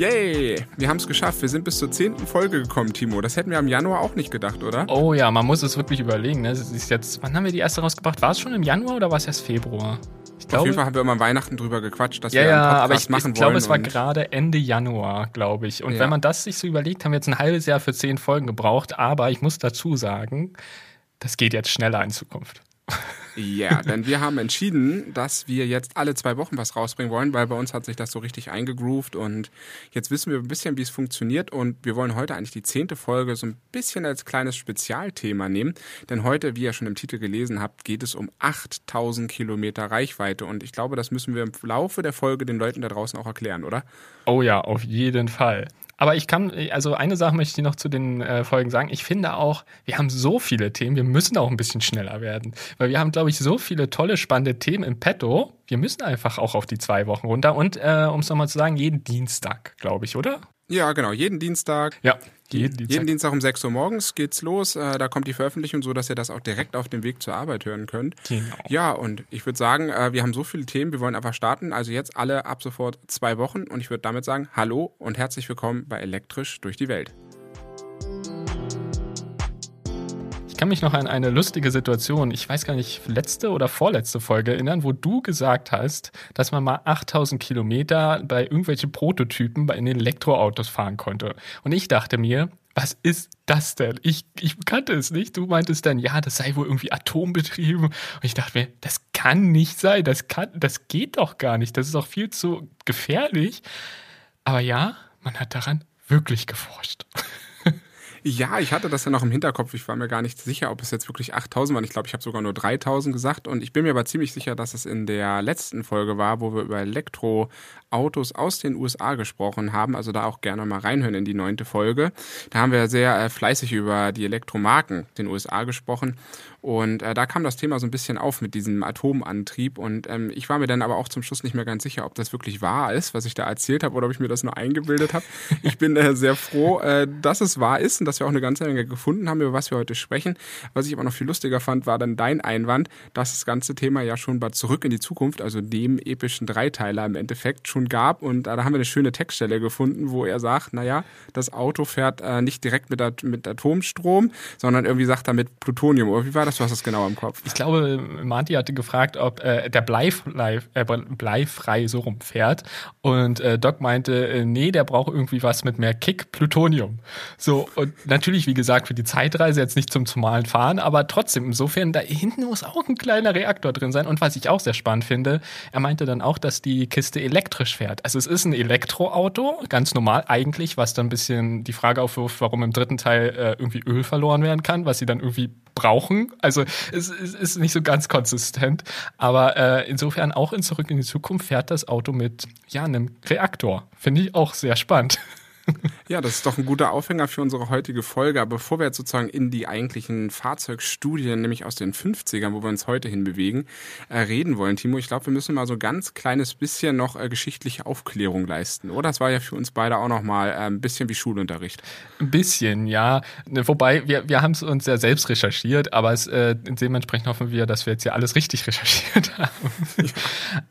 Yay! Wir haben es geschafft. Wir sind bis zur zehnten Folge gekommen, Timo. Das hätten wir im Januar auch nicht gedacht, oder? Oh ja, man muss es wirklich überlegen. Ne? ist jetzt, wann haben wir die erste rausgebracht? War es schon im Januar oder war es erst Februar? Ich glaube, Auf jeden Fall haben wir immer Weihnachten drüber gequatscht, dass ja, wir einen Podcast aber ich, machen ich glaube, es war gerade Ende Januar, glaube ich. Und ja. wenn man das sich so überlegt, haben wir jetzt ein halbes Jahr für zehn Folgen gebraucht. Aber ich muss dazu sagen, das geht jetzt schneller in Zukunft. Ja, denn wir haben entschieden, dass wir jetzt alle zwei Wochen was rausbringen wollen, weil bei uns hat sich das so richtig eingegroovt und jetzt wissen wir ein bisschen, wie es funktioniert und wir wollen heute eigentlich die zehnte Folge so ein bisschen als kleines Spezialthema nehmen, denn heute, wie ihr schon im Titel gelesen habt, geht es um 8000 Kilometer Reichweite und ich glaube, das müssen wir im Laufe der Folge den Leuten da draußen auch erklären, oder? Oh ja, auf jeden Fall. Aber ich kann, also eine Sache möchte ich noch zu den äh, Folgen sagen. Ich finde auch, wir haben so viele Themen, wir müssen auch ein bisschen schneller werden. Weil wir haben, glaube ich, so viele tolle, spannende Themen im Petto. Wir müssen einfach auch auf die zwei Wochen runter. Und äh, um es nochmal zu sagen, jeden Dienstag, glaube ich, oder? Ja, genau, jeden Dienstag. Ja. Jeden Dienstag. jeden Dienstag um 6 Uhr morgens geht's los. Äh, da kommt die Veröffentlichung, so dass ihr das auch direkt auf dem Weg zur Arbeit hören könnt. Genau. Ja, und ich würde sagen, äh, wir haben so viele Themen, wir wollen einfach starten. Also jetzt alle ab sofort zwei Wochen. Und ich würde damit sagen, hallo und herzlich willkommen bei Elektrisch durch die Welt. Kann mich noch an eine lustige Situation, ich weiß gar nicht, letzte oder vorletzte Folge erinnern, wo du gesagt hast, dass man mal 8000 Kilometer bei irgendwelchen Prototypen in den Elektroautos fahren konnte. Und ich dachte mir, was ist das denn? Ich, ich kannte es nicht. Du meintest dann, ja, das sei wohl irgendwie atombetrieben. Und ich dachte mir, das kann nicht sein. Das kann, das geht doch gar nicht. Das ist auch viel zu gefährlich. Aber ja, man hat daran wirklich geforscht. Ja, ich hatte das ja noch im Hinterkopf. Ich war mir gar nicht sicher, ob es jetzt wirklich 8000 waren. Ich glaube, ich habe sogar nur 3000 gesagt. Und ich bin mir aber ziemlich sicher, dass es in der letzten Folge war, wo wir über Elektroautos aus den USA gesprochen haben. Also da auch gerne mal reinhören in die neunte Folge. Da haben wir sehr äh, fleißig über die Elektromarken den USA gesprochen. Und äh, da kam das Thema so ein bisschen auf mit diesem Atomantrieb. Und ähm, ich war mir dann aber auch zum Schluss nicht mehr ganz sicher, ob das wirklich wahr ist, was ich da erzählt habe, oder ob ich mir das nur eingebildet habe. Ich bin äh, sehr froh, äh, dass es wahr ist und dass wir auch eine ganze Menge gefunden haben, über was wir heute sprechen. Was ich aber noch viel lustiger fand, war dann dein Einwand, dass das ganze Thema ja schon bei Zurück in die Zukunft, also dem epischen Dreiteiler im Endeffekt schon gab. Und äh, da haben wir eine schöne Textstelle gefunden, wo er sagt, naja, das Auto fährt äh, nicht direkt mit, mit Atomstrom, sondern irgendwie sagt er mit Plutonium. Oder wie war das? das? Du hast es genau im Kopf. Ich glaube, Marty hatte gefragt, ob äh, der bleifrei, äh, bleifrei so rumfährt. Und äh, Doc meinte, äh, nee, der braucht irgendwie was mit mehr Kick, Plutonium. So, und natürlich, wie gesagt, für die Zeitreise jetzt nicht zum normalen Fahren, aber trotzdem, insofern, da hinten muss auch ein kleiner Reaktor drin sein. Und was ich auch sehr spannend finde, er meinte dann auch, dass die Kiste elektrisch fährt. Also es ist ein Elektroauto, ganz normal eigentlich, was dann ein bisschen die Frage aufwirft, warum im dritten Teil äh, irgendwie Öl verloren werden kann, was sie dann irgendwie brauchen. Also es, es ist nicht so ganz konsistent. Aber äh, insofern auch in Zurück in die Zukunft fährt das Auto mit ja, einem Reaktor. Finde ich auch sehr spannend. Ja, das ist doch ein guter Aufhänger für unsere heutige Folge. Aber bevor wir jetzt sozusagen in die eigentlichen Fahrzeugstudien, nämlich aus den 50ern, wo wir uns heute hinbewegen, äh, reden wollen, Timo, ich glaube, wir müssen mal so ein ganz kleines bisschen noch äh, geschichtliche Aufklärung leisten, oder? Das war ja für uns beide auch noch mal äh, ein bisschen wie Schulunterricht. Ein bisschen, ja. Ne, wobei, wir, wir haben es uns ja selbst recherchiert, aber es, äh, dementsprechend hoffen wir, dass wir jetzt ja alles richtig recherchiert haben. Ja.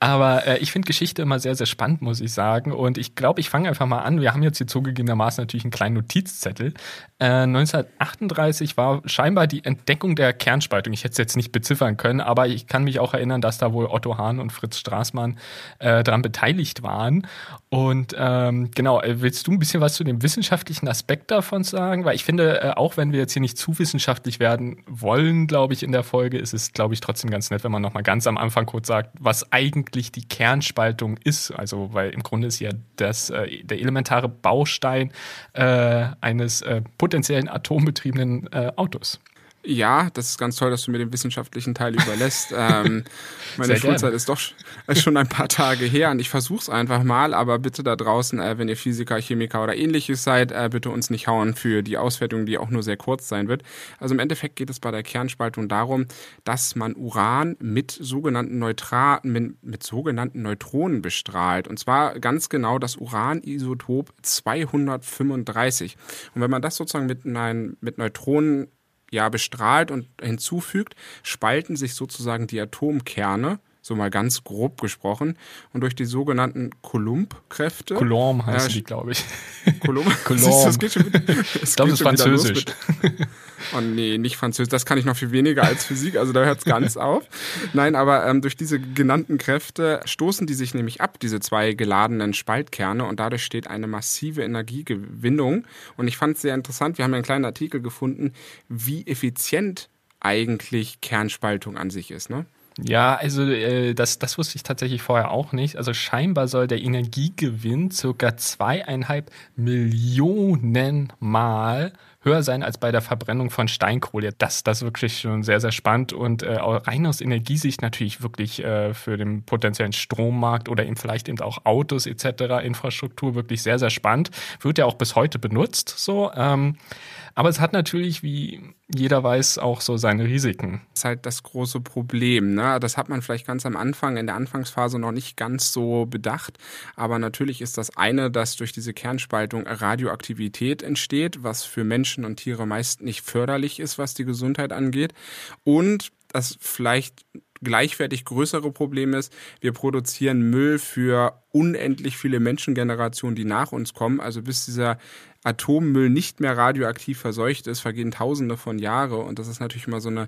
Aber äh, ich finde Geschichte immer sehr, sehr spannend, muss ich sagen. Und ich glaube, ich fange einfach mal an. Wir haben jetzt hier zugegebenermaßen natürlich einen kleinen Notizzettel. Äh, 1938 war scheinbar die Entdeckung der Kernspaltung. Ich hätte es jetzt nicht beziffern können, aber ich kann mich auch erinnern, dass da wohl Otto Hahn und Fritz Straßmann äh, daran beteiligt waren. Und ähm, genau, äh, willst du ein bisschen was zu dem wissenschaftlichen Aspekt davon sagen? Weil ich finde, äh, auch wenn wir jetzt hier nicht zu wissenschaftlich werden wollen, glaube ich, in der Folge, ist es, glaube ich, trotzdem ganz nett, wenn man nochmal ganz am Anfang kurz sagt, was eigentlich die Kernspaltung ist. Also, weil im Grunde ist ja das, äh, der elementare Baustein äh, eines äh, potenziellen atombetriebenen äh, Autos. Ja, das ist ganz toll, dass du mir den wissenschaftlichen Teil überlässt. ähm, meine Sehr Schulzeit gerne. ist doch schon ein paar Tage her und ich versuche es einfach mal, aber bitte da draußen, äh, wenn ihr Physiker, Chemiker oder ähnliches seid, äh, bitte uns nicht hauen für die Auswertung, die auch nur sehr kurz sein wird. Also im Endeffekt geht es bei der Kernspaltung darum, dass man Uran mit sogenannten Neutra mit, mit sogenannten Neutronen bestrahlt. Und zwar ganz genau das Uranisotop 235. Und wenn man das sozusagen mit, nein, mit Neutronen ja bestrahlt und hinzufügt, spalten sich sozusagen die Atomkerne so mal ganz grob gesprochen. Und durch die sogenannten Coulomb-Kräfte. Coulomb heißen äh, die, glaube ich. Coulomb? Coulomb. Das geht schon wieder, das ich glaube, das ist Französisch. Oh nee, nicht Französisch. Das kann ich noch viel weniger als Physik, also da hört es ganz auf. Nein, aber ähm, durch diese genannten Kräfte stoßen die sich nämlich ab, diese zwei geladenen Spaltkerne, und dadurch steht eine massive Energiegewinnung. Und ich fand es sehr interessant, wir haben einen kleinen Artikel gefunden, wie effizient eigentlich Kernspaltung an sich ist. Ne? Ja, also äh, das, das wusste ich tatsächlich vorher auch nicht. Also scheinbar soll der Energiegewinn circa zweieinhalb Millionen Mal höher sein als bei der Verbrennung von Steinkohle. Das, das ist wirklich schon sehr, sehr spannend und äh, rein aus Energiesicht natürlich wirklich äh, für den potenziellen Strommarkt oder eben vielleicht eben auch Autos etc., Infrastruktur wirklich sehr, sehr spannend. Wird ja auch bis heute benutzt so. Ähm, aber es hat natürlich, wie jeder weiß, auch so seine Risiken. Das ist halt das große Problem. Ne? Das hat man vielleicht ganz am Anfang, in der Anfangsphase noch nicht ganz so bedacht. Aber natürlich ist das eine, dass durch diese Kernspaltung Radioaktivität entsteht, was für Menschen und Tiere meist nicht förderlich ist, was die Gesundheit angeht. Und das vielleicht gleichwertig größere Problem ist, wir produzieren Müll für unendlich viele Menschengenerationen, die nach uns kommen. Also bis dieser Atommüll nicht mehr radioaktiv verseucht ist, vergehen Tausende von Jahre. Und das ist natürlich immer so eine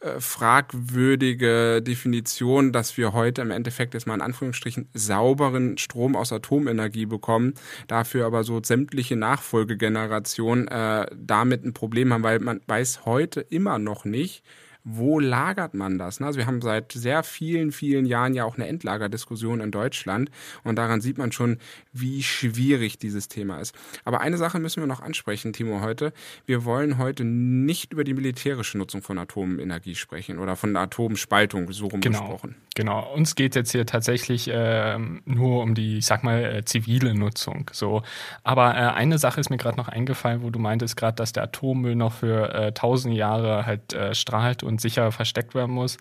äh, fragwürdige Definition, dass wir heute im Endeffekt jetzt mal in Anführungsstrichen sauberen Strom aus Atomenergie bekommen, dafür aber so sämtliche Nachfolgegenerationen äh, damit ein Problem haben, weil man weiß heute immer noch nicht, wo lagert man das? Ne? Also wir haben seit sehr vielen, vielen Jahren ja auch eine Endlagerdiskussion in Deutschland und daran sieht man schon, wie schwierig dieses Thema ist. Aber eine Sache müssen wir noch ansprechen, Timo, heute. Wir wollen heute nicht über die militärische Nutzung von Atomenergie sprechen oder von Atomspaltung, so rum genau. gesprochen. Genau, uns geht jetzt hier tatsächlich äh, nur um die, ich sag mal, äh, zivile Nutzung. So, aber äh, eine Sache ist mir gerade noch eingefallen, wo du meintest gerade, dass der Atommüll noch für äh, tausend Jahre halt äh, strahlt und sicher versteckt werden muss.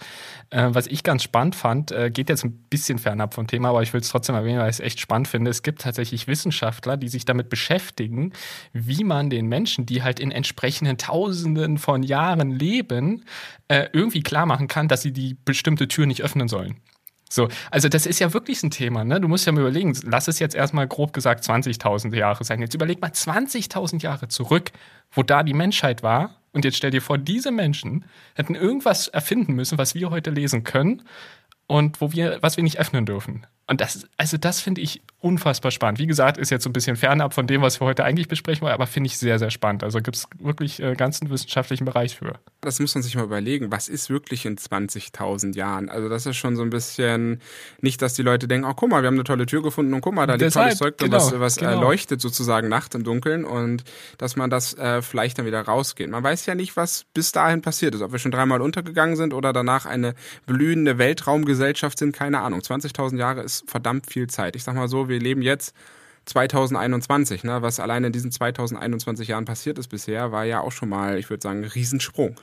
Äh, was ich ganz spannend fand, äh, geht jetzt ein bisschen fernab vom Thema, aber ich will es trotzdem erwähnen, weil ich es echt spannend finde. Es gibt tatsächlich Wissenschaftler, die sich damit beschäftigen, wie man den Menschen, die halt in entsprechenden Tausenden von Jahren leben, äh, irgendwie klar machen kann, dass sie die bestimmte Tür nicht öffnen sollen. So, also das ist ja wirklich ein Thema, ne? Du musst ja mal überlegen, lass es jetzt erstmal grob gesagt 20.000 Jahre sein. Jetzt überleg mal 20.000 Jahre zurück, wo da die Menschheit war. Und jetzt stell dir vor, diese Menschen hätten irgendwas erfinden müssen, was wir heute lesen können und wo wir, was wir nicht öffnen dürfen. Und das, also das finde ich unfassbar spannend. Wie gesagt, ist jetzt so ein bisschen fernab von dem, was wir heute eigentlich besprechen wollen, aber finde ich sehr, sehr spannend. Also gibt es wirklich äh, ganzen wissenschaftlichen Bereich für. Das muss man sich mal überlegen. Was ist wirklich in 20.000 Jahren? Also das ist schon so ein bisschen, nicht, dass die Leute denken, oh guck mal, wir haben eine tolle Tür gefunden und guck mal, da liegt tolles Zeug drin, genau, was, was genau. leuchtet sozusagen nachts im Dunkeln und dass man das äh, vielleicht dann wieder rausgeht. Man weiß ja nicht, was bis dahin passiert ist. Ob wir schon dreimal untergegangen sind oder danach eine blühende Weltraumgesellschaft sind, keine Ahnung. 20.000 Jahre ist verdammt viel Zeit. Ich sag mal so, wir leben jetzt 2021, ne? was allein in diesen 2021 Jahren passiert ist bisher, war ja auch schon mal, ich würde sagen, ein Riesensprung.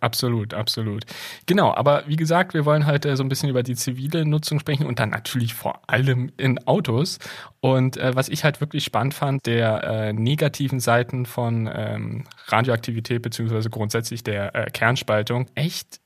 Absolut, absolut. Genau, aber wie gesagt, wir wollen heute so ein bisschen über die zivile Nutzung sprechen und dann natürlich vor allem in Autos. Und äh, was ich halt wirklich spannend fand, der äh, negativen Seiten von ähm, Radioaktivität beziehungsweise grundsätzlich der äh, Kernspaltung echt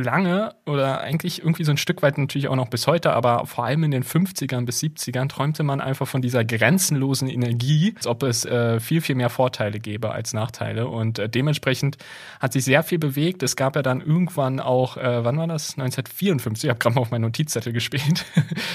lange oder eigentlich irgendwie so ein Stück weit natürlich auch noch bis heute, aber vor allem in den 50ern bis 70ern träumte man einfach von dieser grenzenlosen Energie, als ob es äh, viel, viel mehr Vorteile gäbe als Nachteile. Und äh, dementsprechend hat sich sehr viel bewegt. Es gab ja dann irgendwann auch, äh, wann war das? 1954, ich habe gerade mal auf meinen Notizzettel gespielt,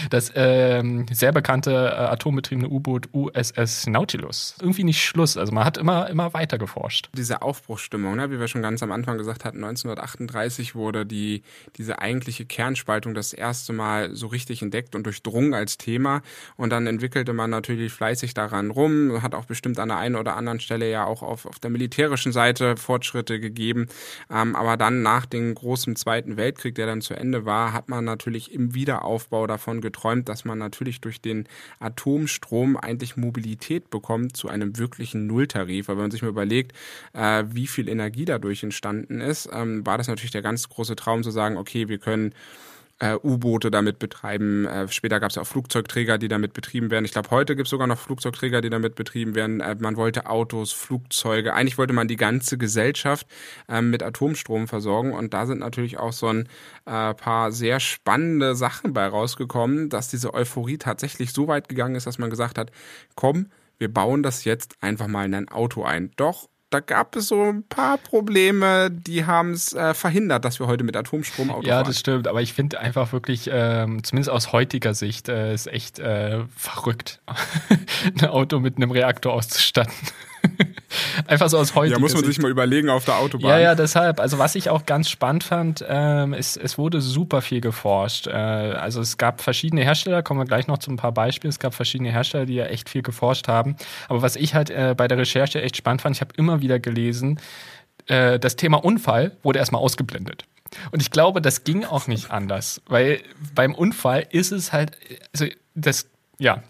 das ähm, sehr bekannte äh, atombetriebene U-Boot USS Nautilus. Irgendwie nicht Schluss. Also man hat immer, immer weiter geforscht. Diese Aufbruchsstimmung, ne? wie wir schon ganz am Anfang gesagt hatten, 1938 wurde die die, diese eigentliche Kernspaltung das erste Mal so richtig entdeckt und durchdrungen als Thema. Und dann entwickelte man natürlich fleißig daran rum, hat auch bestimmt an der einen oder anderen Stelle ja auch auf, auf der militärischen Seite Fortschritte gegeben. Ähm, aber dann nach dem großen Zweiten Weltkrieg, der dann zu Ende war, hat man natürlich im Wiederaufbau davon geträumt, dass man natürlich durch den Atomstrom eigentlich Mobilität bekommt zu einem wirklichen Nulltarif. Aber wenn man sich mal überlegt, äh, wie viel Energie dadurch entstanden ist, ähm, war das natürlich der ganz große Traum zu sagen, okay, wir können äh, U-Boote damit betreiben. Äh, später gab es ja auch Flugzeugträger, die damit betrieben werden. Ich glaube, heute gibt es sogar noch Flugzeugträger, die damit betrieben werden. Äh, man wollte Autos, Flugzeuge. Eigentlich wollte man die ganze Gesellschaft äh, mit Atomstrom versorgen. Und da sind natürlich auch so ein äh, paar sehr spannende Sachen bei rausgekommen, dass diese Euphorie tatsächlich so weit gegangen ist, dass man gesagt hat, komm, wir bauen das jetzt einfach mal in ein Auto ein. Doch da gab es so ein paar Probleme, die haben es äh, verhindert, dass wir heute mit Atomstrom Auto Ja, fahren. das stimmt. Aber ich finde einfach wirklich, ähm, zumindest aus heutiger Sicht, äh, ist echt äh, verrückt, ein Auto mit einem Reaktor auszustatten. Einfach so aus heutiger Ja, muss man Sicht. sich mal überlegen auf der Autobahn. Ja, ja, deshalb. Also was ich auch ganz spannend fand, ähm, ist, es wurde super viel geforscht. Äh, also es gab verschiedene Hersteller, kommen wir gleich noch zu ein paar Beispielen. Es gab verschiedene Hersteller, die ja echt viel geforscht haben. Aber was ich halt äh, bei der Recherche echt spannend fand, ich habe immer wieder gelesen, äh, das Thema Unfall wurde erstmal ausgeblendet. Und ich glaube, das ging auch nicht anders, weil beim Unfall ist es halt, also das, ja,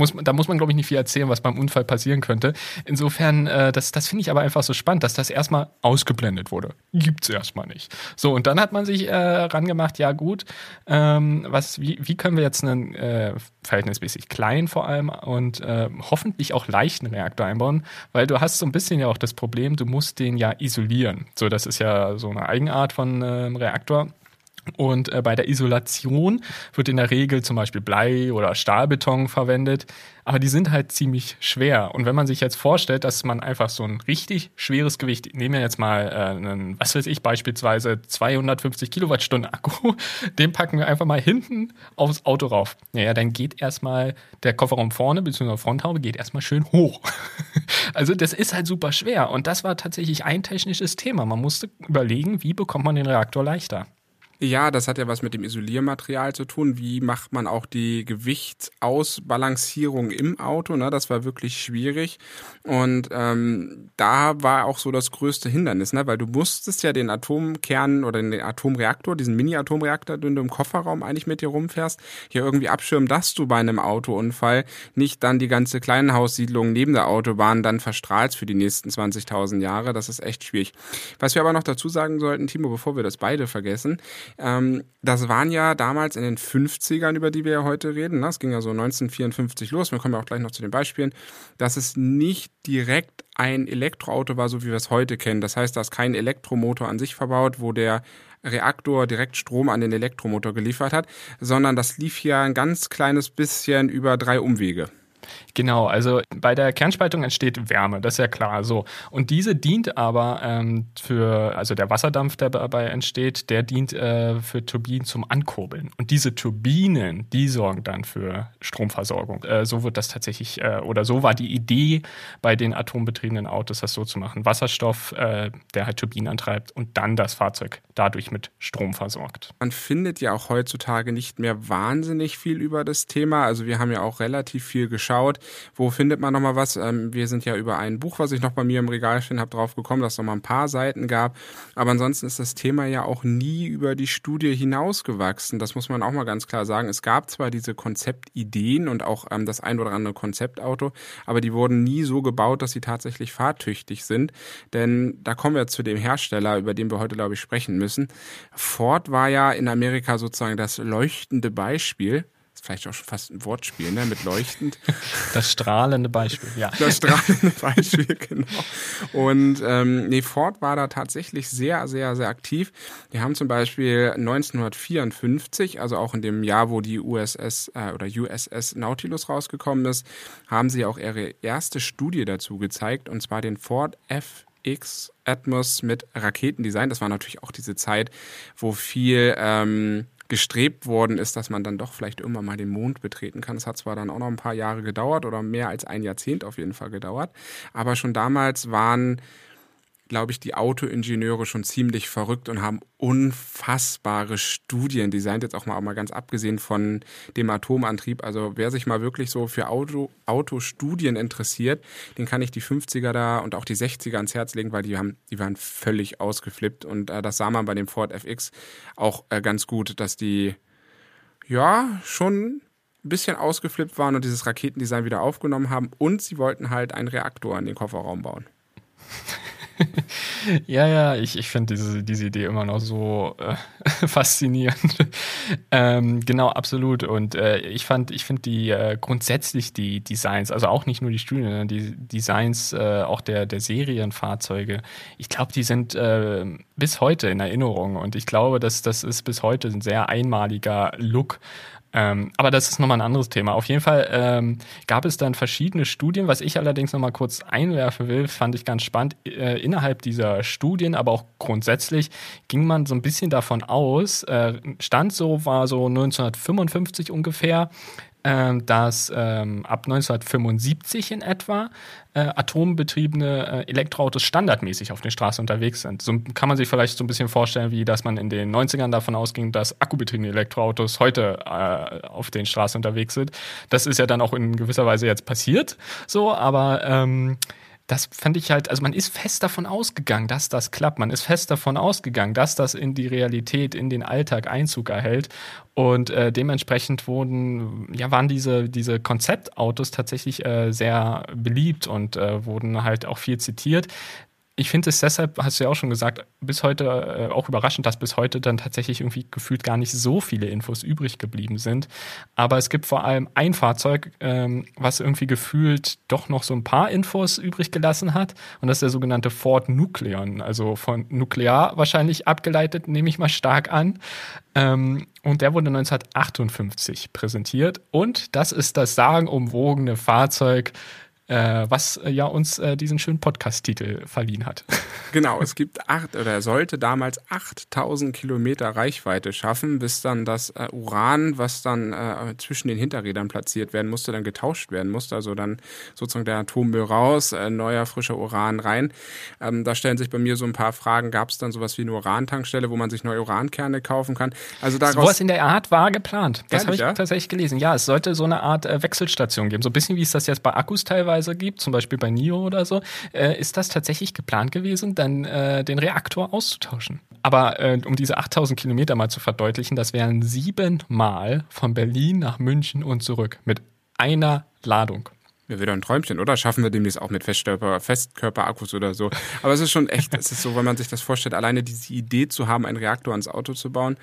muss, da muss man, glaube ich, nicht viel erzählen, was beim Unfall passieren könnte. Insofern, äh, das, das finde ich aber einfach so spannend, dass das erstmal ausgeblendet wurde. Gibt's erstmal nicht. So, und dann hat man sich äh, rangemacht, ja gut, ähm, was, wie, wie können wir jetzt einen äh, verhältnismäßig kleinen vor allem und äh, hoffentlich auch leichten Reaktor einbauen, weil du hast so ein bisschen ja auch das Problem, du musst den ja isolieren. So, das ist ja so eine Eigenart von ähm, Reaktor. Und äh, bei der Isolation wird in der Regel zum Beispiel Blei oder Stahlbeton verwendet, aber die sind halt ziemlich schwer. Und wenn man sich jetzt vorstellt, dass man einfach so ein richtig schweres Gewicht, nehmen wir jetzt mal äh, einen, was weiß ich, beispielsweise 250 Kilowattstunden Akku, den packen wir einfach mal hinten aufs Auto rauf. Naja, dann geht erstmal der Kofferraum vorne, beziehungsweise Fronthaube geht erstmal schön hoch. Also das ist halt super schwer. Und das war tatsächlich ein technisches Thema. Man musste überlegen, wie bekommt man den Reaktor leichter. Ja, das hat ja was mit dem Isoliermaterial zu tun. Wie macht man auch die Gewichtsausbalancierung im Auto? Ne? Das war wirklich schwierig. Und ähm, da war auch so das größte Hindernis, ne? weil du musstest ja den Atomkern oder den Atomreaktor, diesen Mini-Atomreaktor, den du im Kofferraum eigentlich mit dir rumfährst, hier irgendwie abschirmen, dass du bei einem Autounfall nicht dann die ganze Kleinhaussiedlung neben der Autobahn dann verstrahlst für die nächsten 20.000 Jahre. Das ist echt schwierig. Was wir aber noch dazu sagen sollten, Timo, bevor wir das beide vergessen, ähm, das waren ja damals in den 50ern, über die wir ja heute reden. Ne? Es ging ja so 1954 los. Wir kommen ja auch gleich noch zu den Beispielen, dass es nicht direkt ein Elektroauto war, so wie wir es heute kennen. Das heißt, da ist kein Elektromotor an sich verbaut, wo der Reaktor direkt Strom an den Elektromotor geliefert hat, sondern das lief hier ein ganz kleines bisschen über drei Umwege. Genau, also bei der Kernspaltung entsteht Wärme, das ist ja klar so. Und diese dient aber ähm, für, also der Wasserdampf, der dabei entsteht, der dient äh, für Turbinen zum Ankurbeln. Und diese Turbinen, die sorgen dann für Stromversorgung. Äh, so wird das tatsächlich, äh, oder so war die Idee bei den atombetriebenen Autos, das so zu machen. Wasserstoff, äh, der halt Turbinen antreibt und dann das Fahrzeug dadurch mit Strom versorgt. Man findet ja auch heutzutage nicht mehr wahnsinnig viel über das Thema. Also wir haben ja auch relativ viel geschaut. Wo findet man nochmal was? Ähm, wir sind ja über ein Buch, was ich noch bei mir im Regal stehen habe, drauf gekommen, dass es nochmal ein paar Seiten gab. Aber ansonsten ist das Thema ja auch nie über die Studie hinausgewachsen. Das muss man auch mal ganz klar sagen. Es gab zwar diese Konzeptideen und auch ähm, das ein oder andere Konzeptauto, aber die wurden nie so gebaut, dass sie tatsächlich fahrtüchtig sind. Denn da kommen wir zu dem Hersteller, über den wir heute, glaube ich, sprechen müssen. Ford war ja in Amerika sozusagen das leuchtende Beispiel. Vielleicht auch schon fast ein Wortspiel, ne? Mit leuchtend. Das strahlende Beispiel, ja. Das strahlende Beispiel, genau. Und ähm, nee, Ford war da tatsächlich sehr, sehr, sehr aktiv. Die haben zum Beispiel 1954, also auch in dem Jahr, wo die USS äh, oder USS Nautilus rausgekommen ist, haben sie auch ihre erste Studie dazu gezeigt, und zwar den Ford F X Atmos mit Raketendesign. Das war natürlich auch diese Zeit, wo viel ähm, gestrebt worden ist, dass man dann doch vielleicht irgendwann mal den Mond betreten kann. Es hat zwar dann auch noch ein paar Jahre gedauert oder mehr als ein Jahrzehnt auf jeden Fall gedauert, aber schon damals waren glaube ich, die Autoingenieure schon ziemlich verrückt und haben unfassbare Studien designt, jetzt auch mal, auch mal ganz abgesehen von dem Atomantrieb. Also wer sich mal wirklich so für Auto, Autostudien interessiert, den kann ich die 50er da und auch die 60er ans Herz legen, weil die haben, die waren völlig ausgeflippt und äh, das sah man bei dem Ford FX auch äh, ganz gut, dass die ja schon ein bisschen ausgeflippt waren und dieses Raketendesign wieder aufgenommen haben und sie wollten halt einen Reaktor in den Kofferraum bauen. ja, ja, ich, ich finde diese, diese Idee immer noch so äh, faszinierend. ähm, genau, absolut. Und äh, ich fand, ich finde die äh, grundsätzlich die Designs, also auch nicht nur die Studien, sondern die Designs äh, auch der, der Serienfahrzeuge, ich glaube, die sind äh, bis heute in Erinnerung. Und ich glaube, dass das ist bis heute ein sehr einmaliger Look. Ähm, aber das ist nochmal ein anderes Thema. Auf jeden Fall ähm, gab es dann verschiedene Studien. Was ich allerdings nochmal kurz einwerfen will, fand ich ganz spannend. Äh, innerhalb dieser Studien, aber auch grundsätzlich, ging man so ein bisschen davon aus, äh, Stand so war so 1955 ungefähr, dass ähm, ab 1975 in etwa äh, atombetriebene äh, Elektroautos standardmäßig auf den Straßen unterwegs sind. So kann man sich vielleicht so ein bisschen vorstellen, wie dass man in den 90ern davon ausging, dass akkubetriebene Elektroautos heute äh, auf den Straßen unterwegs sind. Das ist ja dann auch in gewisser Weise jetzt passiert, so, aber ähm, das fand ich halt, also man ist fest davon ausgegangen, dass das klappt. Man ist fest davon ausgegangen, dass das in die Realität, in den Alltag Einzug erhält. Und äh, dementsprechend wurden, ja, waren diese, diese Konzeptautos tatsächlich äh, sehr beliebt und äh, wurden halt auch viel zitiert ich finde es deshalb, hast du ja auch schon gesagt, bis heute äh, auch überraschend, dass bis heute dann tatsächlich irgendwie gefühlt gar nicht so viele Infos übrig geblieben sind. Aber es gibt vor allem ein Fahrzeug, ähm, was irgendwie gefühlt doch noch so ein paar Infos übrig gelassen hat. Und das ist der sogenannte Ford Nucleon, also von Nuklear wahrscheinlich abgeleitet, nehme ich mal stark an. Ähm, und der wurde 1958 präsentiert. Und das ist das sagenumwogene Fahrzeug äh, was äh, ja uns äh, diesen schönen Podcast-Titel verliehen hat. Genau, es gibt acht oder er sollte damals 8000 Kilometer Reichweite schaffen, bis dann das äh, Uran, was dann äh, zwischen den Hinterrädern platziert werden musste, dann getauscht werden musste. Also dann sozusagen der Atommüll raus, äh, neuer frischer Uran rein. Ähm, da stellen sich bei mir so ein paar Fragen. Gab es dann sowas wie eine Urantankstelle, wo man sich neue Urankerne kaufen kann? Also daraus so in der Art war geplant. Das habe ich ja? tatsächlich gelesen. Ja, es sollte so eine Art Wechselstation geben. So ein bisschen wie es das jetzt bei Akkus teilweise teilweise gibt, zum Beispiel bei NIO oder so, äh, ist das tatsächlich geplant gewesen, dann äh, den Reaktor auszutauschen. Aber äh, um diese 8000 Kilometer mal zu verdeutlichen, das wären siebenmal von Berlin nach München und zurück mit einer Ladung. Ja, wieder ein Träumchen, oder? Schaffen wir demnächst auch mit Festkörper, Festkörperakkus oder so. Aber es ist schon echt, es ist so, wenn man sich das vorstellt, alleine diese Idee zu haben, einen Reaktor ans Auto zu bauen.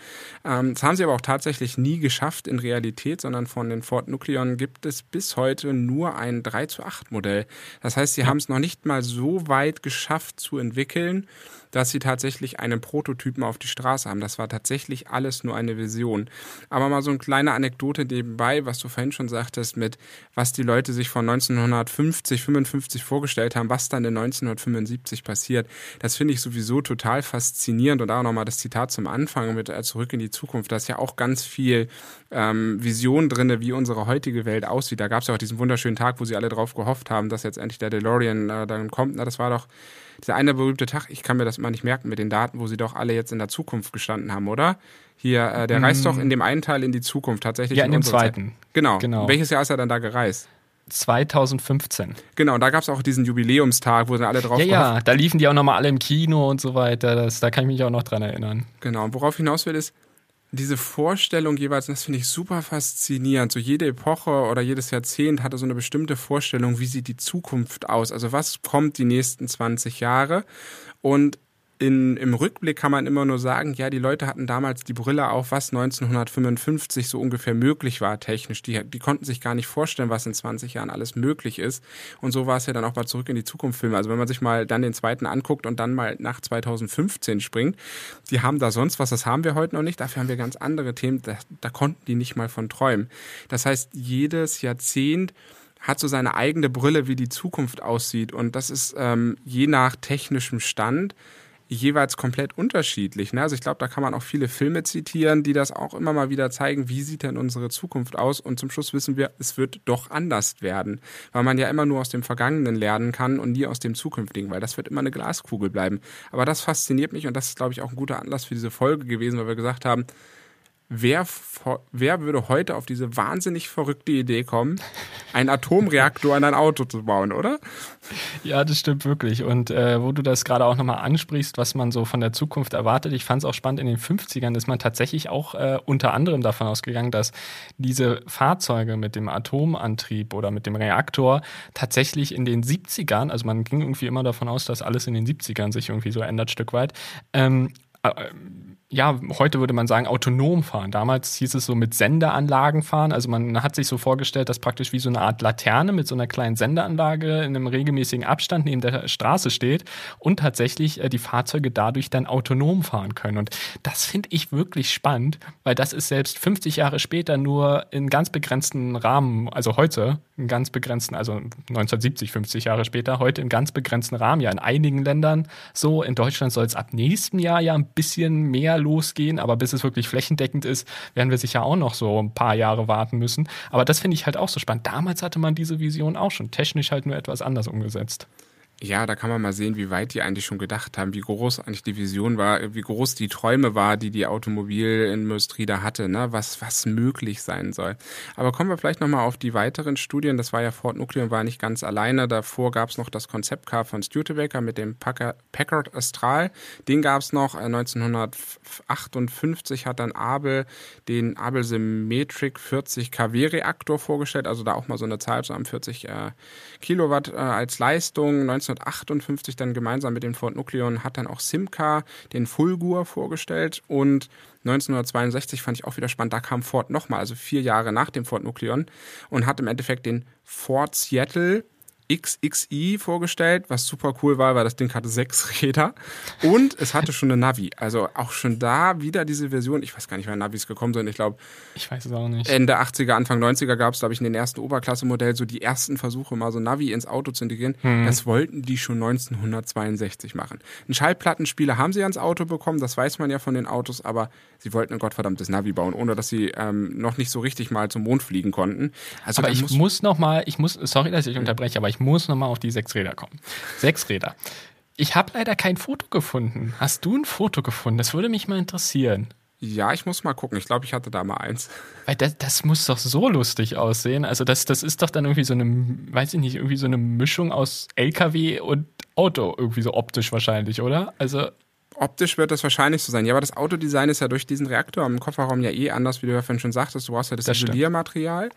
Ähm, das haben sie aber auch tatsächlich nie geschafft in Realität, sondern von den Ford Nucleon gibt es bis heute nur ein 3 zu 8 Modell. Das heißt, sie ja. haben es noch nicht mal so weit geschafft zu entwickeln, dass sie tatsächlich einen Prototypen auf die Straße haben. Das war tatsächlich alles nur eine Vision. Aber mal so eine kleine Anekdote nebenbei, was du vorhin schon sagtest, mit was die Leute sich von 1950, 55 vorgestellt haben, was dann in 1975 passiert. Das finde ich sowieso total faszinierend und auch nochmal das Zitat zum Anfang mit äh, Zurück in die Zukunft. Da ist ja auch ganz viel ähm, Vision drinne, wie unsere heutige Welt aussieht. Da gab es ja auch diesen wunderschönen Tag, wo sie alle drauf gehofft haben, dass jetzt endlich der DeLorean äh, dann kommt. Na, das war doch dieser eine berühmte Tag, ich kann mir das mal nicht merken mit den Daten, wo sie doch alle jetzt in der Zukunft gestanden haben, oder? Hier, äh, der mm. reist doch in dem einen Teil in die Zukunft tatsächlich. Ja, in, in dem zweiten. Zeit. Genau. genau. Welches Jahr ist er dann da gereist? 2015. Genau, und da gab es auch diesen Jubiläumstag, wo dann alle drauf Ja, ja, da liefen die auch nochmal alle im Kino und so weiter. Das, da kann ich mich auch noch dran erinnern. Genau, und worauf ich hinaus will, ist, diese Vorstellung jeweils, das finde ich super faszinierend. So jede Epoche oder jedes Jahrzehnt hatte so eine bestimmte Vorstellung, wie sieht die Zukunft aus? Also was kommt die nächsten 20 Jahre? Und in, im Rückblick kann man immer nur sagen, ja, die Leute hatten damals die Brille auf, was 1955 so ungefähr möglich war technisch. Die, die konnten sich gar nicht vorstellen, was in 20 Jahren alles möglich ist. Und so war es ja dann auch bei Zurück in die Zukunft Filme. Also wenn man sich mal dann den zweiten anguckt und dann mal nach 2015 springt, die haben da sonst was, das haben wir heute noch nicht. Dafür haben wir ganz andere Themen, da, da konnten die nicht mal von träumen. Das heißt, jedes Jahrzehnt hat so seine eigene Brille, wie die Zukunft aussieht. Und das ist ähm, je nach technischem Stand jeweils komplett unterschiedlich. Ne? Also ich glaube, da kann man auch viele Filme zitieren, die das auch immer mal wieder zeigen, wie sieht denn unsere Zukunft aus. Und zum Schluss wissen wir, es wird doch anders werden, weil man ja immer nur aus dem Vergangenen lernen kann und nie aus dem Zukünftigen, weil das wird immer eine Glaskugel bleiben. Aber das fasziniert mich und das ist, glaube ich, auch ein guter Anlass für diese Folge gewesen, weil wir gesagt haben, wer, wer würde heute auf diese wahnsinnig verrückte Idee kommen, einen Atomreaktor in ein Auto zu bauen, oder? Ja, das stimmt wirklich. Und äh, wo du das gerade auch nochmal ansprichst, was man so von der Zukunft erwartet, ich fand es auch spannend, in den 50ern ist man tatsächlich auch äh, unter anderem davon ausgegangen, dass diese Fahrzeuge mit dem Atomantrieb oder mit dem Reaktor tatsächlich in den 70ern, also man ging irgendwie immer davon aus, dass alles in den 70ern sich irgendwie so ändert, Stück weit, ähm, äh, ja, heute würde man sagen autonom fahren. Damals hieß es so mit Sendeanlagen fahren. Also man hat sich so vorgestellt, dass praktisch wie so eine Art Laterne mit so einer kleinen Sendeanlage in einem regelmäßigen Abstand neben der Straße steht und tatsächlich äh, die Fahrzeuge dadurch dann autonom fahren können. Und das finde ich wirklich spannend, weil das ist selbst 50 Jahre später nur in ganz begrenzten Rahmen, also heute in ganz begrenzten, also 1970, 50 Jahre später, heute in ganz begrenzten Rahmen, ja in einigen Ländern so. In Deutschland soll es ab nächstem Jahr ja ein bisschen mehr losgehen, aber bis es wirklich flächendeckend ist, werden wir sicher auch noch so ein paar Jahre warten müssen. Aber das finde ich halt auch so spannend. Damals hatte man diese Vision auch schon, technisch halt nur etwas anders umgesetzt. Ja, da kann man mal sehen, wie weit die eigentlich schon gedacht haben, wie groß eigentlich die Vision war, wie groß die Träume war, die die Automobilindustrie da hatte, ne? was, was möglich sein soll. Aber kommen wir vielleicht nochmal auf die weiteren Studien. Das war ja Ford Nuclear war nicht ganz alleine. Davor gab es noch das Konzeptcar von Studebaker mit dem Packard Astral. Den gab es noch. 1958 äh, hat dann Abel den Abel Symmetric 40 kW Reaktor vorgestellt. Also da auch mal so eine Zahl zu haben, 40 äh, Kilowatt äh, als Leistung. 1958 dann gemeinsam mit dem Ford Nucleon hat dann auch Simca den Fulgur vorgestellt. Und 1962 fand ich auch wieder spannend, da kam Ford nochmal, also vier Jahre nach dem Ford Nucleon und hat im Endeffekt den Ford Seattle XXI vorgestellt, was super cool war, weil das Ding hatte sechs Räder und es hatte schon eine Navi. Also auch schon da wieder diese Version. Ich weiß gar nicht, wann Navis gekommen sind. Ich glaube, ich weiß es auch nicht. Ende 80er, Anfang 90er gab es, glaube ich, in den ersten Oberklasse-Modell so die ersten Versuche, mal so Navi ins Auto zu integrieren. Hm. Das wollten die schon 1962 machen. Ein Schallplattenspieler haben sie ans Auto bekommen, das weiß man ja von den Autos, aber sie wollten ein gottverdammtes Navi bauen, ohne dass sie ähm, noch nicht so richtig mal zum Mond fliegen konnten. Also aber ich muss, muss noch mal, ich muss, sorry, dass ich unterbreche, aber ich muss noch mal auf die sechs Räder kommen. Sechs Räder. Ich habe leider kein Foto gefunden. Hast du ein Foto gefunden? Das würde mich mal interessieren. Ja, ich muss mal gucken. Ich glaube, ich hatte da mal eins. Weil das, das muss doch so lustig aussehen. Also das, das ist doch dann irgendwie so eine, weiß ich nicht, irgendwie so eine Mischung aus LKW und Auto, irgendwie so optisch wahrscheinlich, oder? Also optisch wird das wahrscheinlich so sein. Ja, aber das Autodesign ist ja durch diesen Reaktor im Kofferraum ja eh anders, wie du ja vorhin schon sagtest. Du brauchst ja das, das Isoliermaterial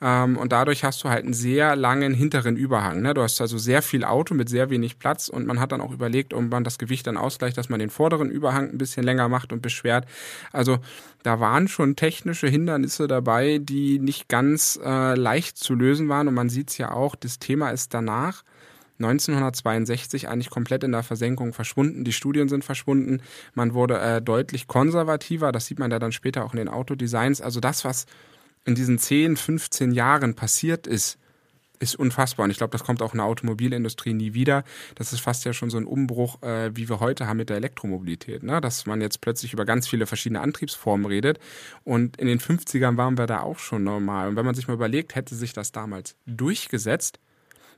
ähm, und dadurch hast du halt einen sehr langen hinteren Überhang. Ne? Du hast also sehr viel Auto mit sehr wenig Platz und man hat dann auch überlegt, ob man das Gewicht dann ausgleicht, dass man den vorderen Überhang ein bisschen länger macht und beschwert. Also da waren schon technische Hindernisse dabei, die nicht ganz äh, leicht zu lösen waren und man sieht es ja auch, das Thema ist danach 1962 eigentlich komplett in der Versenkung verschwunden. Die Studien sind verschwunden. Man wurde äh, deutlich konservativer. Das sieht man ja dann später auch in den Autodesigns. Also das, was in diesen 10, 15 Jahren passiert ist, ist unfassbar. Und ich glaube, das kommt auch in der Automobilindustrie nie wieder. Das ist fast ja schon so ein Umbruch, äh, wie wir heute haben mit der Elektromobilität. Ne? Dass man jetzt plötzlich über ganz viele verschiedene Antriebsformen redet. Und in den 50ern waren wir da auch schon normal. Und wenn man sich mal überlegt, hätte sich das damals durchgesetzt,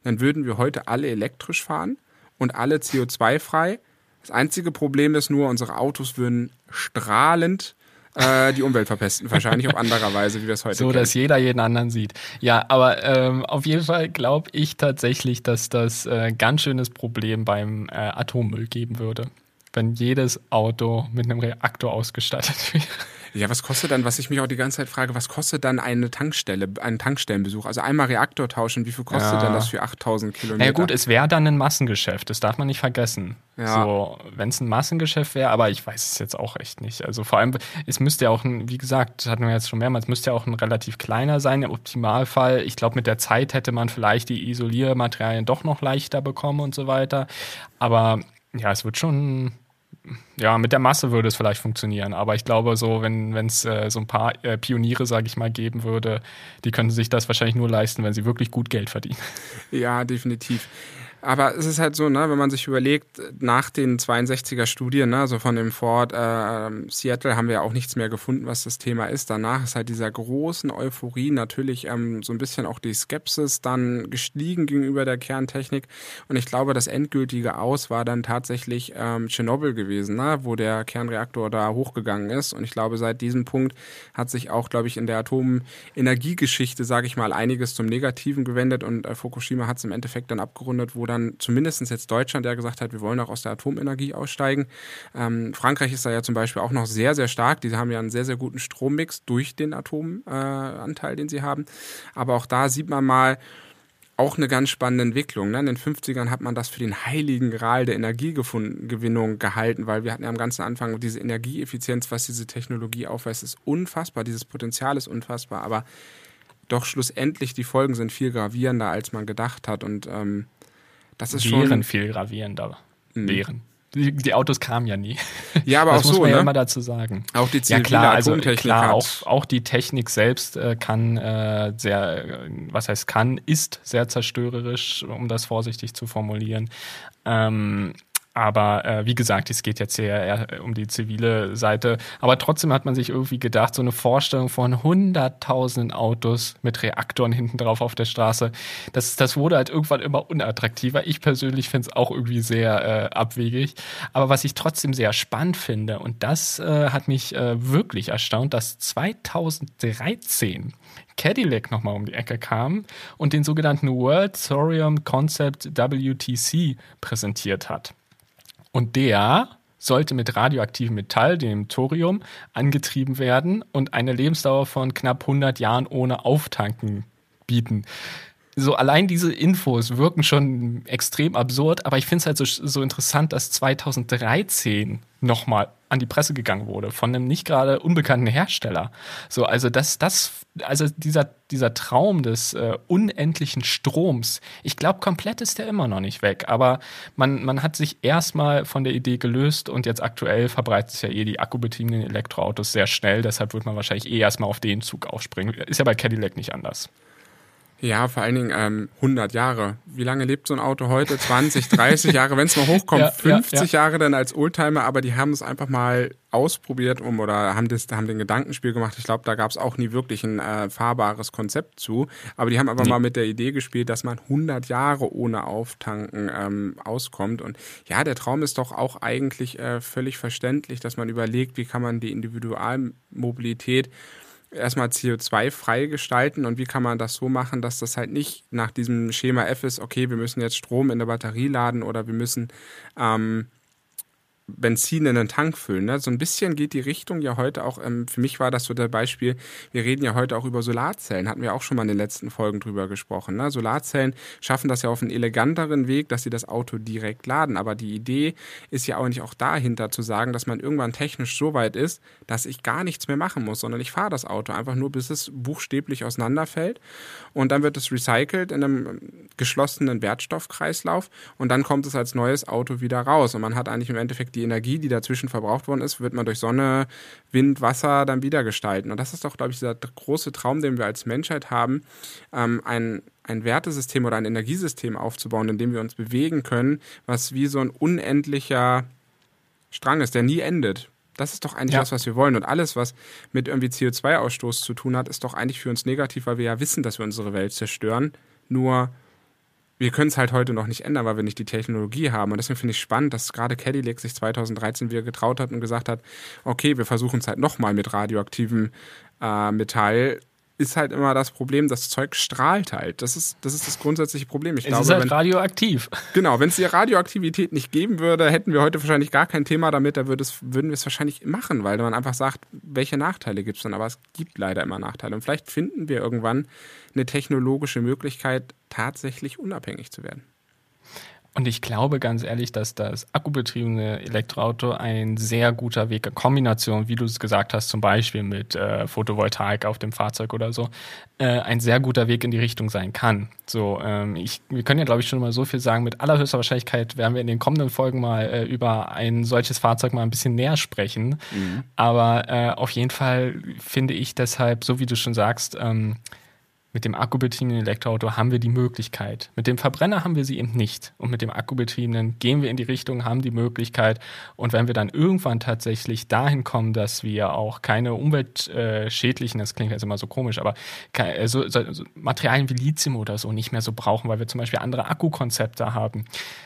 dann würden wir heute alle elektrisch fahren und alle CO2-frei. Das einzige Problem ist nur, unsere Autos würden strahlend äh, die Umwelt verpesten, wahrscheinlich auf anderer Weise, wie wir es heute So, kennen. dass jeder jeden anderen sieht. Ja, aber ähm, auf jeden Fall glaube ich tatsächlich, dass das äh, ganz schönes Problem beim äh, Atommüll geben würde, wenn jedes Auto mit einem Reaktor ausgestattet wäre. Ja, was kostet dann, was ich mich auch die ganze Zeit frage, was kostet dann eine Tankstelle, ein Tankstellenbesuch? Also einmal Reaktor tauschen, wie viel kostet ja. denn das für 8000 Kilometer? Ja gut, es wäre dann ein Massengeschäft, das darf man nicht vergessen. Ja. So, wenn es ein Massengeschäft wäre, aber ich weiß es jetzt auch echt nicht. Also vor allem, es müsste ja auch, ein, wie gesagt, das hatten wir jetzt schon mehrmals, müsste ja auch ein relativ kleiner sein, im Optimalfall. Ich glaube, mit der Zeit hätte man vielleicht die Isoliermaterialien doch noch leichter bekommen und so weiter. Aber ja, es wird schon ja, mit der Masse würde es vielleicht funktionieren, aber ich glaube, so, wenn es äh, so ein paar äh, Pioniere, sage ich mal, geben würde, die könnten sich das wahrscheinlich nur leisten, wenn sie wirklich gut Geld verdienen. Ja, definitiv. Aber es ist halt so, ne, wenn man sich überlegt, nach den 62er Studien, ne, also von dem Ford äh, Seattle haben wir ja auch nichts mehr gefunden, was das Thema ist. Danach ist halt dieser großen Euphorie natürlich ähm, so ein bisschen auch die Skepsis dann gestiegen gegenüber der Kerntechnik. Und ich glaube, das endgültige Aus war dann tatsächlich ähm, Tschernobyl gewesen, ne, wo der Kernreaktor da hochgegangen ist. Und ich glaube, seit diesem Punkt hat sich auch, glaube ich, in der Atomenergiegeschichte, sage ich mal, einiges zum Negativen gewendet. Und äh, Fukushima hat es im Endeffekt dann abgerundet, wo dann zumindest jetzt Deutschland ja gesagt hat, wir wollen auch aus der Atomenergie aussteigen. Ähm, Frankreich ist da ja zum Beispiel auch noch sehr, sehr stark. Die haben ja einen sehr, sehr guten Strommix durch den Atomanteil, äh, den sie haben. Aber auch da sieht man mal, auch eine ganz spannende Entwicklung. Ne? In den 50ern hat man das für den heiligen Gral der Energiegewinnung gehalten, weil wir hatten ja am ganzen Anfang diese Energieeffizienz, was diese Technologie aufweist, ist unfassbar. Dieses Potenzial ist unfassbar, aber doch schlussendlich die Folgen sind viel gravierender, als man gedacht hat. Und ähm, das ist wären schon. viel gravierender. Mhm. Wären. Die, die, Autos kamen ja nie. Ja, aber das auch muss so, man ne? ja immer dazu sagen. Auch die ja klar, also klar, auch, auch die Technik selbst äh, kann äh, sehr, äh, was heißt kann, ist sehr zerstörerisch, um das vorsichtig zu formulieren. Ähm, aber äh, wie gesagt, es geht jetzt hier eher um die zivile Seite. Aber trotzdem hat man sich irgendwie gedacht, so eine Vorstellung von hunderttausenden Autos mit Reaktoren hinten drauf auf der Straße, das, das wurde halt irgendwann immer unattraktiver. Ich persönlich finde es auch irgendwie sehr äh, abwegig. Aber was ich trotzdem sehr spannend finde, und das äh, hat mich äh, wirklich erstaunt, dass 2013 Cadillac nochmal um die Ecke kam und den sogenannten World Thorium Concept WTC präsentiert hat. Und der sollte mit radioaktivem Metall, dem Thorium, angetrieben werden und eine Lebensdauer von knapp 100 Jahren ohne Auftanken bieten. So allein diese Infos wirken schon extrem absurd, aber ich finde es halt so, so interessant, dass 2013 nochmal an die Presse gegangen wurde von einem nicht gerade unbekannten Hersteller. So, also das, das, also dieser, dieser Traum des äh, unendlichen Stroms, ich glaube, komplett ist der immer noch nicht weg. Aber man, man hat sich erstmal von der Idee gelöst und jetzt aktuell verbreitet sich ja eh die akkubetriebenen Elektroautos sehr schnell. Deshalb wird man wahrscheinlich eh erstmal auf den Zug aufspringen. Ist ja bei Cadillac nicht anders. Ja, vor allen Dingen ähm, 100 Jahre. Wie lange lebt so ein Auto heute? 20, 30 Jahre, wenn es mal hochkommt, ja, 50 ja, ja. Jahre dann als Oldtimer, aber die haben es einfach mal ausprobiert um oder haben das haben den Gedankenspiel gemacht. Ich glaube, da gab es auch nie wirklich ein äh, fahrbares Konzept zu, aber die haben aber nee. mal mit der Idee gespielt, dass man 100 Jahre ohne Auftanken ähm, auskommt und ja, der Traum ist doch auch eigentlich äh, völlig verständlich, dass man überlegt, wie kann man die Individualmobilität erstmal CO2-frei gestalten und wie kann man das so machen, dass das halt nicht nach diesem Schema F ist, okay, wir müssen jetzt Strom in der Batterie laden oder wir müssen ähm, Benzin in den Tank füllen. Ne? So ein bisschen geht die Richtung ja heute auch, ähm, für mich war das so der Beispiel, wir reden ja heute auch über Solarzellen, hatten wir auch schon mal in den letzten Folgen drüber gesprochen. Ne? Solarzellen schaffen das ja auf einen eleganteren Weg, dass sie das Auto direkt laden. Aber die Idee ist ja auch nicht auch dahinter zu sagen, dass man irgendwann technisch so weit ist, dass ich gar nichts mehr machen muss, sondern ich fahre das Auto einfach nur, bis es buchstäblich auseinanderfällt. Und dann wird es recycelt in einem geschlossenen Wertstoffkreislauf und dann kommt es als neues Auto wieder raus. Und man hat eigentlich im Endeffekt die die Energie, die dazwischen verbraucht worden ist, wird man durch Sonne, Wind, Wasser dann wieder gestalten. Und das ist doch, glaube ich, dieser große Traum, den wir als Menschheit haben, ähm, ein, ein Wertesystem oder ein Energiesystem aufzubauen, in dem wir uns bewegen können, was wie so ein unendlicher Strang ist, der nie endet. Das ist doch eigentlich ja. das, was wir wollen. Und alles, was mit irgendwie CO2-Ausstoß zu tun hat, ist doch eigentlich für uns negativ, weil wir ja wissen, dass wir unsere Welt zerstören. Nur wir können es halt heute noch nicht ändern, weil wir nicht die Technologie haben. Und deswegen finde ich spannend, dass gerade Cadillac sich 2013 wieder getraut hat und gesagt hat, okay, wir versuchen es halt nochmal mit radioaktivem äh, Metall ist halt immer das Problem, das Zeug strahlt halt. Das ist das, ist das grundsätzliche Problem. Ich es glaube, ist halt wenn, radioaktiv. Genau, wenn es die Radioaktivität nicht geben würde, hätten wir heute wahrscheinlich gar kein Thema damit, da würde es, würden wir es wahrscheinlich machen, weil man einfach sagt, welche Nachteile gibt es dann. Aber es gibt leider immer Nachteile. Und vielleicht finden wir irgendwann eine technologische Möglichkeit, tatsächlich unabhängig zu werden. Und ich glaube ganz ehrlich, dass das akkubetriebene Elektroauto ein sehr guter Weg, eine Kombination, wie du es gesagt hast, zum Beispiel mit äh, Photovoltaik auf dem Fahrzeug oder so, äh, ein sehr guter Weg in die Richtung sein kann. So, ähm, ich, wir können ja, glaube ich, schon mal so viel sagen. Mit allerhöchster Wahrscheinlichkeit werden wir in den kommenden Folgen mal äh, über ein solches Fahrzeug mal ein bisschen näher sprechen. Mhm. Aber äh, auf jeden Fall finde ich deshalb, so wie du schon sagst, ähm, mit dem akkubetriebenen Elektroauto haben wir die Möglichkeit. Mit dem Verbrenner haben wir sie eben nicht. Und mit dem akkubetriebenen gehen wir in die Richtung, haben die Möglichkeit. Und wenn wir dann irgendwann tatsächlich dahin kommen, dass wir auch keine umweltschädlichen, das klingt jetzt immer so komisch, aber so, so, so Materialien wie Lithium oder so nicht mehr so brauchen, weil wir zum Beispiel andere Akkukonzepte haben,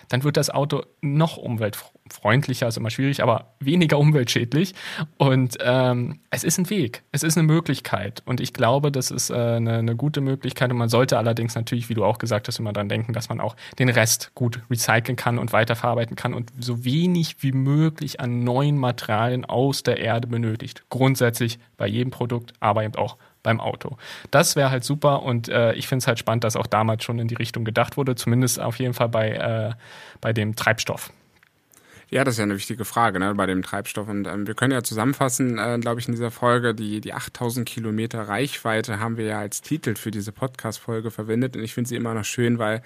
dann wird das Auto noch umweltfreundlicher, ist immer schwierig, aber weniger umweltschädlich. Und ähm, es ist ein Weg, es ist eine Möglichkeit. Und ich glaube, das ist äh, eine, eine gute gute Möglichkeit und man sollte allerdings natürlich, wie du auch gesagt hast, immer daran denken, dass man auch den Rest gut recyceln kann und weiterverarbeiten kann und so wenig wie möglich an neuen Materialien aus der Erde benötigt. Grundsätzlich bei jedem Produkt, aber eben auch beim Auto. Das wäre halt super und äh, ich finde es halt spannend, dass auch damals schon in die Richtung gedacht wurde, zumindest auf jeden Fall bei, äh, bei dem Treibstoff. Ja, das ist ja eine wichtige Frage ne, bei dem Treibstoff. Und ähm, wir können ja zusammenfassen, äh, glaube ich, in dieser Folge, die, die 8000 Kilometer Reichweite haben wir ja als Titel für diese Podcast-Folge verwendet. Und ich finde sie immer noch schön, weil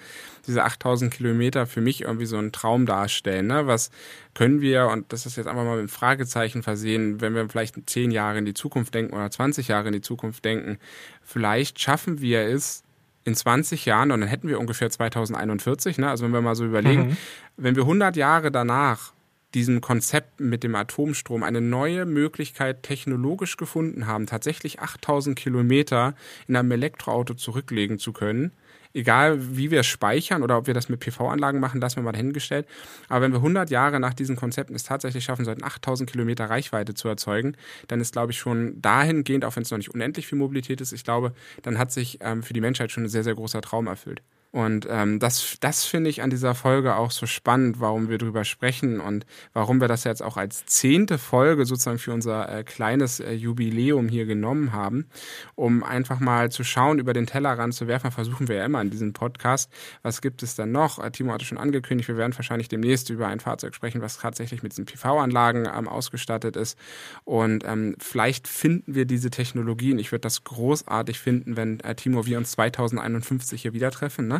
diese 8000 Kilometer für mich irgendwie so einen Traum darstellen. Ne? Was können wir, und das ist jetzt einfach mal mit einem Fragezeichen versehen, wenn wir vielleicht zehn Jahre in die Zukunft denken oder 20 Jahre in die Zukunft denken, vielleicht schaffen wir es, in 20 Jahren, und dann hätten wir ungefähr 2041, ne? also wenn wir mal so überlegen, mhm. wenn wir 100 Jahre danach diesem Konzept mit dem Atomstrom eine neue Möglichkeit technologisch gefunden haben, tatsächlich 8000 Kilometer in einem Elektroauto zurücklegen zu können. Egal, wie wir speichern oder ob wir das mit PV-Anlagen machen, lassen wir mal dahingestellt. Aber wenn wir 100 Jahre nach diesen Konzepten es tatsächlich schaffen sollten, 8000 Kilometer Reichweite zu erzeugen, dann ist, glaube ich, schon dahingehend, auch wenn es noch nicht unendlich viel Mobilität ist, ich glaube, dann hat sich ähm, für die Menschheit schon ein sehr, sehr großer Traum erfüllt. Und ähm, das, das finde ich an dieser Folge auch so spannend, warum wir drüber sprechen und warum wir das jetzt auch als zehnte Folge sozusagen für unser äh, kleines äh, Jubiläum hier genommen haben, um einfach mal zu schauen, über den Tellerrand zu werfen. Versuchen wir ja immer in diesem Podcast. Was gibt es denn noch? Äh, Timo hatte schon angekündigt, wir werden wahrscheinlich demnächst über ein Fahrzeug sprechen, was tatsächlich mit diesen PV-Anlagen ähm, ausgestattet ist. Und ähm, vielleicht finden wir diese Technologien. Ich würde das großartig finden, wenn äh, Timo wir uns 2051 hier wieder treffen. Ne?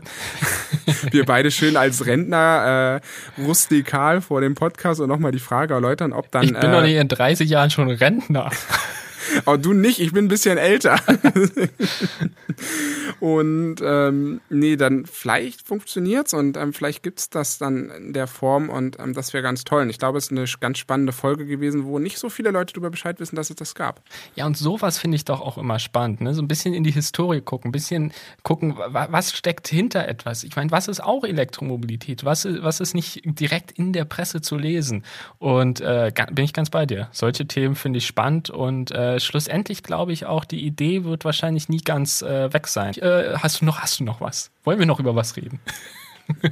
Wir beide schön als Rentner äh, rustikal vor dem Podcast und nochmal die Frage erläutern, ob dann. Ich bin äh, doch nicht in 30 Jahren schon Rentner. Aber du nicht, ich bin ein bisschen älter. und ähm, nee, dann vielleicht funktioniert's und ähm, vielleicht gibt's das dann in der Form und ähm, das wäre ganz toll. Und ich glaube, es ist eine ganz spannende Folge gewesen, wo nicht so viele Leute darüber Bescheid wissen, dass es das gab. Ja, und sowas finde ich doch auch immer spannend. Ne? So ein bisschen in die Historie gucken, ein bisschen gucken, was steckt hinter etwas. Ich meine, was ist auch Elektromobilität? Was, was ist nicht direkt in der Presse zu lesen? Und äh, bin ich ganz bei dir. Solche Themen finde ich spannend und äh, schlussendlich glaube ich auch, die Idee wird wahrscheinlich nie ganz äh, weg sein. Äh, hast du noch, hast du noch was? Wollen wir noch über was reden?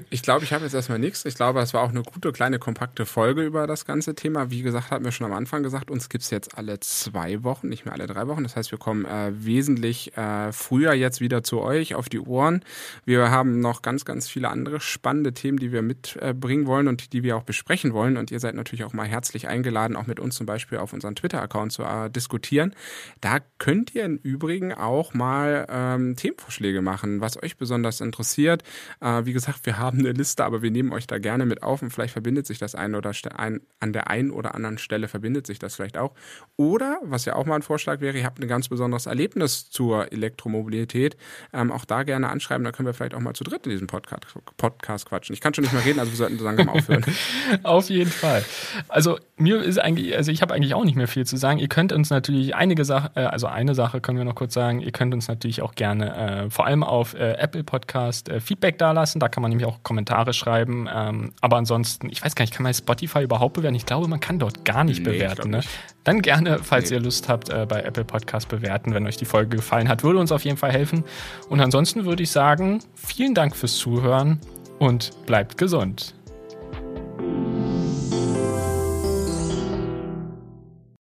Ich glaube, ich habe jetzt erstmal nichts. Ich glaube, es war auch eine gute, kleine, kompakte Folge über das ganze Thema. Wie gesagt, hatten wir schon am Anfang gesagt, uns gibt es jetzt alle zwei Wochen, nicht mehr alle drei Wochen. Das heißt, wir kommen äh, wesentlich äh, früher jetzt wieder zu euch auf die Ohren. Wir haben noch ganz, ganz viele andere spannende Themen, die wir mitbringen äh, wollen und die wir auch besprechen wollen. Und ihr seid natürlich auch mal herzlich eingeladen, auch mit uns zum Beispiel auf unseren Twitter-Account zu äh, diskutieren. Da könnt ihr im Übrigen auch mal ähm, Themenvorschläge machen, was euch besonders interessiert. Äh, wie gesagt, wir haben eine Liste, aber wir nehmen euch da gerne mit auf und vielleicht verbindet sich das ein oder ein, an der einen oder anderen Stelle verbindet sich das vielleicht auch. Oder, was ja auch mal ein Vorschlag wäre, ihr habt ein ganz besonderes Erlebnis zur Elektromobilität, ähm, auch da gerne anschreiben, da können wir vielleicht auch mal zu dritt in diesem Podcast, Podcast quatschen. Ich kann schon nicht mehr reden, also wir sollten langsam aufhören. auf jeden Fall. Also mir ist eigentlich, also ich habe eigentlich auch nicht mehr viel zu sagen. Ihr könnt uns natürlich einige Sachen, äh, also eine Sache können wir noch kurz sagen, ihr könnt uns natürlich auch gerne äh, vor allem auf äh, Apple Podcast äh, Feedback dalassen, da kann man nämlich auch Kommentare schreiben. Ähm, aber ansonsten, ich weiß gar nicht, kann man Spotify überhaupt bewerten? Ich glaube, man kann dort gar nicht nee, bewerten. Ne? Dann gerne, falls nee. ihr Lust habt, äh, bei Apple Podcast bewerten, wenn euch die Folge gefallen hat. Würde uns auf jeden Fall helfen. Und ansonsten würde ich sagen, vielen Dank fürs Zuhören und bleibt gesund.